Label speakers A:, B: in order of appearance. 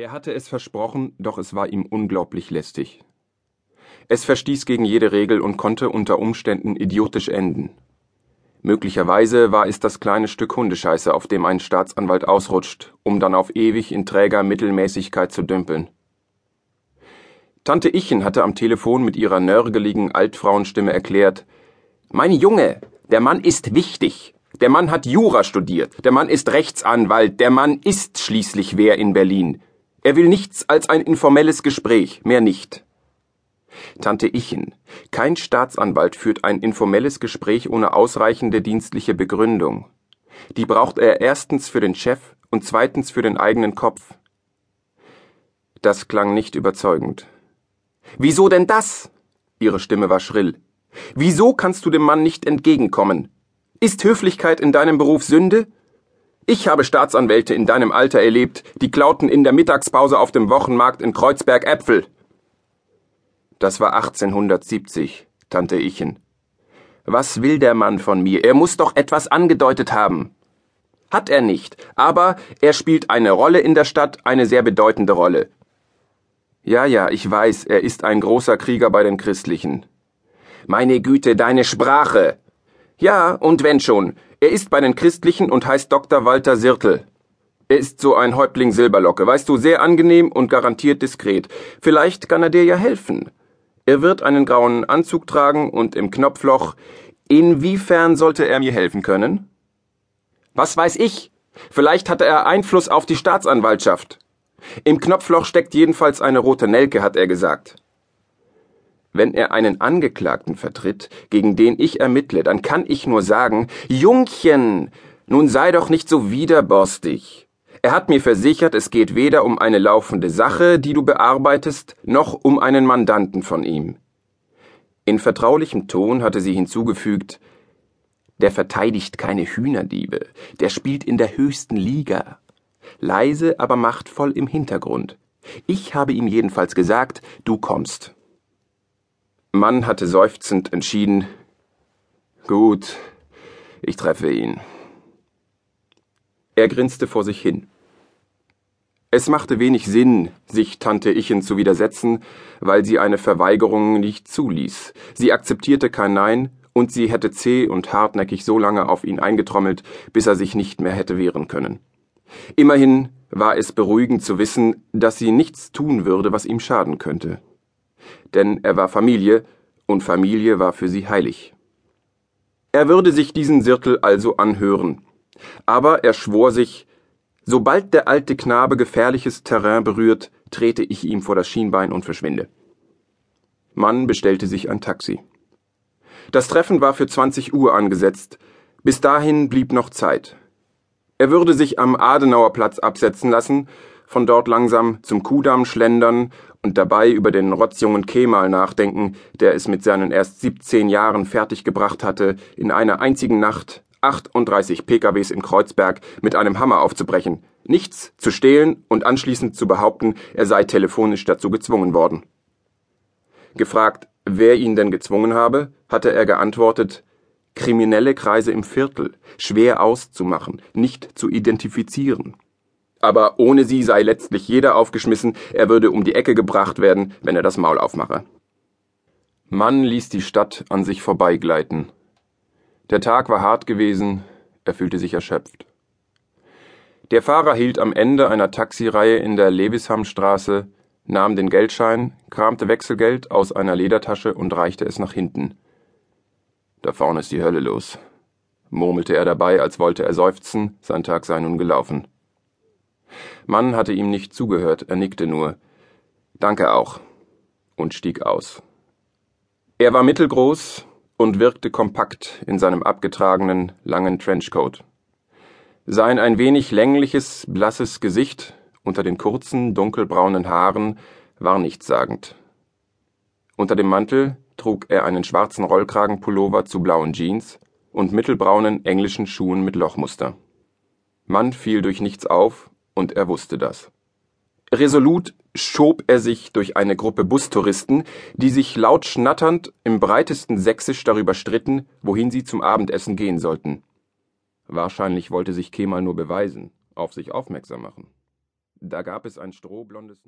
A: Er hatte es versprochen, doch es war ihm unglaublich lästig. Es verstieß gegen jede Regel und konnte unter Umständen idiotisch enden. Möglicherweise war es das kleine Stück Hundescheiße, auf dem ein Staatsanwalt ausrutscht, um dann auf ewig in träger Mittelmäßigkeit zu dümpeln. Tante Ichen hatte am Telefon mit ihrer nörgeligen Altfrauenstimme erklärt, Mein Junge, der Mann ist wichtig. Der Mann hat Jura studiert. Der Mann ist Rechtsanwalt. Der Mann ist schließlich wer in Berlin. Er will nichts als ein informelles Gespräch, mehr nicht. Tante Ichen, kein Staatsanwalt führt ein informelles Gespräch ohne ausreichende dienstliche Begründung. Die braucht er erstens für den Chef und zweitens für den eigenen Kopf. Das klang nicht überzeugend. Wieso denn das? Ihre Stimme war schrill. Wieso kannst du dem Mann nicht entgegenkommen? Ist Höflichkeit in deinem Beruf Sünde? Ich habe Staatsanwälte in deinem Alter erlebt, die klauten in der Mittagspause auf dem Wochenmarkt in Kreuzberg Äpfel. Das war 1870, Tante Ichen. Was will der Mann von mir? Er muss doch etwas angedeutet haben. Hat er nicht, aber er spielt eine Rolle in der Stadt, eine sehr bedeutende Rolle. Ja, ja, ich weiß, er ist ein großer Krieger bei den Christlichen. Meine Güte, deine Sprache. Ja, und wenn schon. Er ist bei den Christlichen und heißt Dr. Walter Sirtel. Er ist so ein Häuptling Silberlocke, weißt du, sehr angenehm und garantiert diskret. Vielleicht kann er dir ja helfen. Er wird einen grauen Anzug tragen und im Knopfloch. Inwiefern sollte er mir helfen können? Was weiß ich? Vielleicht hatte er Einfluss auf die Staatsanwaltschaft. Im Knopfloch steckt jedenfalls eine rote Nelke, hat er gesagt. Wenn er einen Angeklagten vertritt, gegen den ich ermittle, dann kann ich nur sagen, Jungchen, nun sei doch nicht so widerborstig. Er hat mir versichert, es geht weder um eine laufende Sache, die du bearbeitest, noch um einen Mandanten von ihm. In vertraulichem Ton hatte sie hinzugefügt, der verteidigt keine Hühnerdiebe, der spielt in der höchsten Liga. Leise, aber machtvoll im Hintergrund. Ich habe ihm jedenfalls gesagt, du kommst. Mann hatte seufzend entschieden, gut, ich treffe ihn. Er grinste vor sich hin. Es machte wenig Sinn, sich Tante Ichen zu widersetzen, weil sie eine Verweigerung nicht zuließ. Sie akzeptierte kein Nein, und sie hätte zäh und hartnäckig so lange auf ihn eingetrommelt, bis er sich nicht mehr hätte wehren können. Immerhin war es beruhigend zu wissen, dass sie nichts tun würde, was ihm schaden könnte denn er war Familie, und Familie war für sie heilig. Er würde sich diesen Sirkel also anhören, aber er schwor sich, sobald der alte Knabe gefährliches Terrain berührt, trete ich ihm vor das Schienbein und verschwinde. Mann bestellte sich ein Taxi. Das Treffen war für 20 Uhr angesetzt, bis dahin blieb noch Zeit. Er würde sich am Adenauerplatz absetzen lassen, von dort langsam zum Kudamm schlendern und dabei über den rotzjungen Kemal nachdenken, der es mit seinen erst 17 Jahren fertiggebracht hatte, in einer einzigen Nacht 38 PKWs in Kreuzberg mit einem Hammer aufzubrechen, nichts zu stehlen und anschließend zu behaupten, er sei telefonisch dazu gezwungen worden. Gefragt, wer ihn denn gezwungen habe, hatte er geantwortet, kriminelle Kreise im Viertel, schwer auszumachen, nicht zu identifizieren aber ohne sie sei letztlich jeder aufgeschmissen, er würde um die Ecke gebracht werden, wenn er das Maul aufmache. Mann ließ die Stadt an sich vorbeigleiten. Der Tag war hart gewesen, er fühlte sich erschöpft. Der Fahrer hielt am Ende einer Taxireihe in der Lewishamstraße, nahm den Geldschein, kramte Wechselgeld aus einer Ledertasche und reichte es nach hinten. Da vorne ist die Hölle los, murmelte er dabei, als wollte er seufzen, sein Tag sei nun gelaufen. Mann hatte ihm nicht zugehört, er nickte nur. Danke auch. und stieg aus. Er war mittelgroß und wirkte kompakt in seinem abgetragenen, langen Trenchcoat. Sein ein wenig längliches, blasses Gesicht unter den kurzen, dunkelbraunen Haaren war nichtssagend. Unter dem Mantel trug er einen schwarzen Rollkragenpullover zu blauen Jeans und mittelbraunen englischen Schuhen mit Lochmuster. Mann fiel durch nichts auf und er wusste das. Resolut schob er sich durch eine Gruppe Bustouristen, die sich laut schnatternd im breitesten Sächsisch darüber stritten, wohin sie zum Abendessen gehen sollten. Wahrscheinlich wollte sich Kemal nur beweisen, auf sich aufmerksam machen. Da gab es ein strohblondes